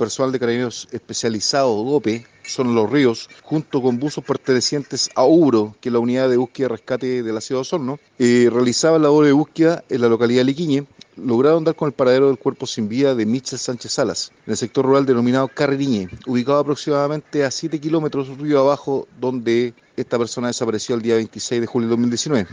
personal de carabineros especializado, DOPE, son los ríos, junto con buzos pertenecientes a UBRO, que es la unidad de búsqueda y rescate de la ciudad de Osorno, eh, realizaban labor de búsqueda en la localidad de Liquiñe, lograron dar con el paradero del cuerpo sin vida de Michel Sánchez Salas, en el sector rural denominado Carreriñe, ubicado aproximadamente a 7 kilómetros río abajo, donde esta persona desapareció el día 26 de julio de 2019.